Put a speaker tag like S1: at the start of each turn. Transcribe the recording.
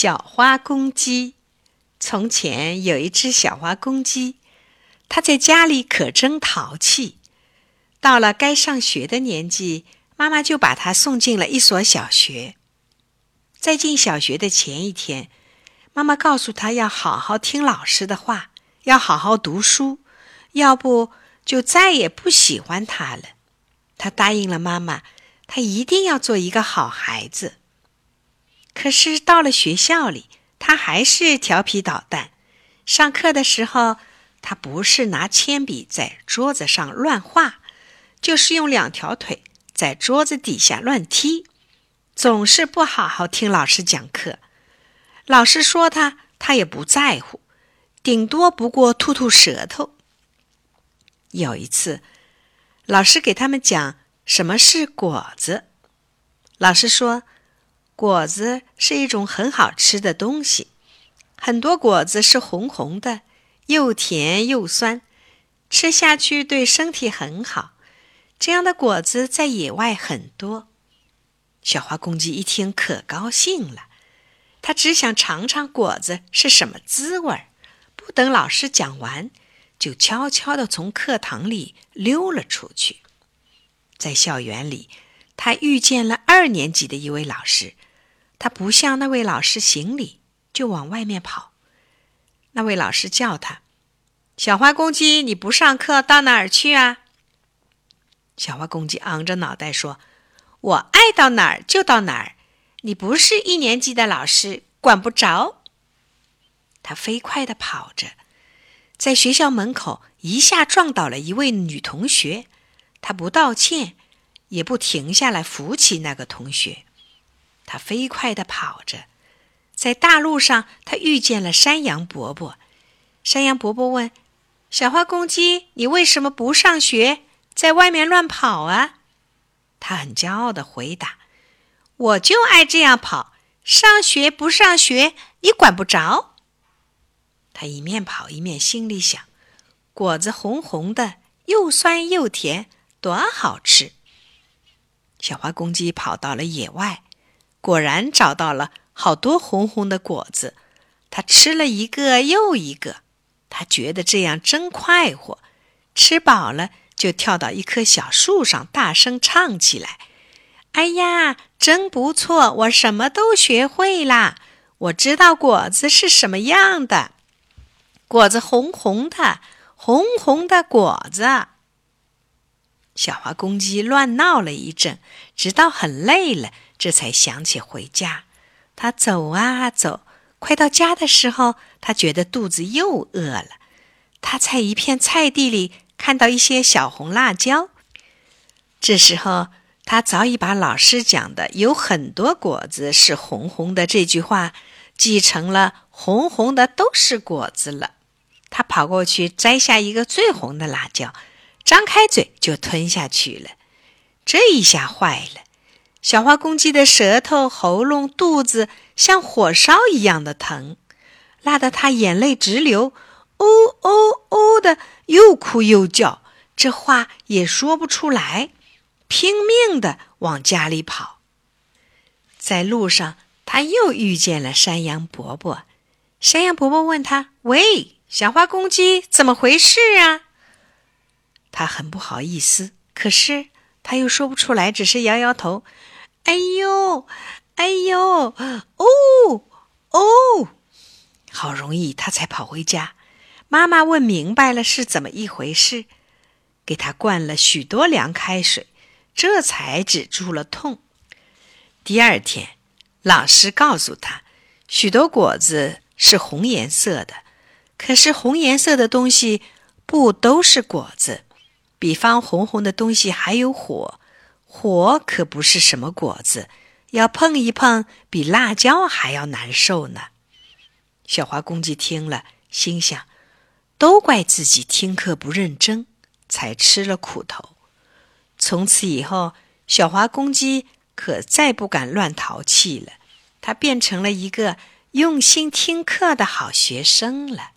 S1: 小花公鸡。从前有一只小花公鸡，它在家里可真淘气。到了该上学的年纪，妈妈就把它送进了一所小学。在进小学的前一天，妈妈告诉他要好好听老师的话，要好好读书，要不就再也不喜欢他了。他答应了妈妈，他一定要做一个好孩子。可是到了学校里，他还是调皮捣蛋。上课的时候，他不是拿铅笔在桌子上乱画，就是用两条腿在桌子底下乱踢，总是不好好听老师讲课。老师说他，他也不在乎，顶多不过吐吐舌头。有一次，老师给他们讲什么是果子，老师说。果子是一种很好吃的东西，很多果子是红红的，又甜又酸，吃下去对身体很好。这样的果子在野外很多。小花公鸡一听可高兴了，它只想尝尝果子是什么滋味儿。不等老师讲完，就悄悄地从课堂里溜了出去。在校园里，他遇见了二年级的一位老师。他不向那位老师行礼，就往外面跑。那位老师叫他：“小花公鸡，你不上课到哪儿去啊？”小花公鸡昂着脑袋说：“我爱到哪儿就到哪儿。你不是一年级的老师，管不着。”他飞快地跑着，在学校门口一下撞倒了一位女同学。他不道歉，也不停下来扶起那个同学。他飞快地跑着，在大路上，他遇见了山羊伯伯。山羊伯伯问：“小花公鸡，你为什么不上学，在外面乱跑啊？”他很骄傲地回答：“我就爱这样跑，上学不上学，你管不着。”他一面跑一面心里想：“果子红红的，又酸又甜，多好吃！”小花公鸡跑到了野外。果然找到了好多红红的果子，他吃了一个又一个，他觉得这样真快活。吃饱了，就跳到一棵小树上，大声唱起来：“哎呀，真不错！我什么都学会啦！我知道果子是什么样的，果子红红的，红红的果子。”小花公鸡乱闹了一阵，直到很累了。这才想起回家，他走啊走，快到家的时候，他觉得肚子又饿了。他在一片菜地里看到一些小红辣椒。这时候，他早已把老师讲的“有很多果子是红红的”这句话记成了“红红的都是果子”了。他跑过去摘下一个最红的辣椒，张开嘴就吞下去了。这一下坏了。小花公鸡的舌头、喉咙、肚子像火烧一样的疼，辣得它眼泪直流，呜呜呜的又哭又叫，这话也说不出来，拼命的往家里跑。在路上，他又遇见了山羊伯伯。山羊伯伯问他：“喂，小花公鸡，怎么回事啊？”他很不好意思，可是他又说不出来，只是摇摇头。哎呦，哎呦，哦哦，好容易他才跑回家。妈妈问明白了是怎么一回事，给他灌了许多凉开水，这才止住了痛。第二天，老师告诉他，许多果子是红颜色的，可是红颜色的东西不都是果子。比方红红的东西还有火。火可不是什么果子，要碰一碰比辣椒还要难受呢。小花公鸡听了，心想：都怪自己听课不认真，才吃了苦头。从此以后，小花公鸡可再不敢乱淘气了，它变成了一个用心听课的好学生了。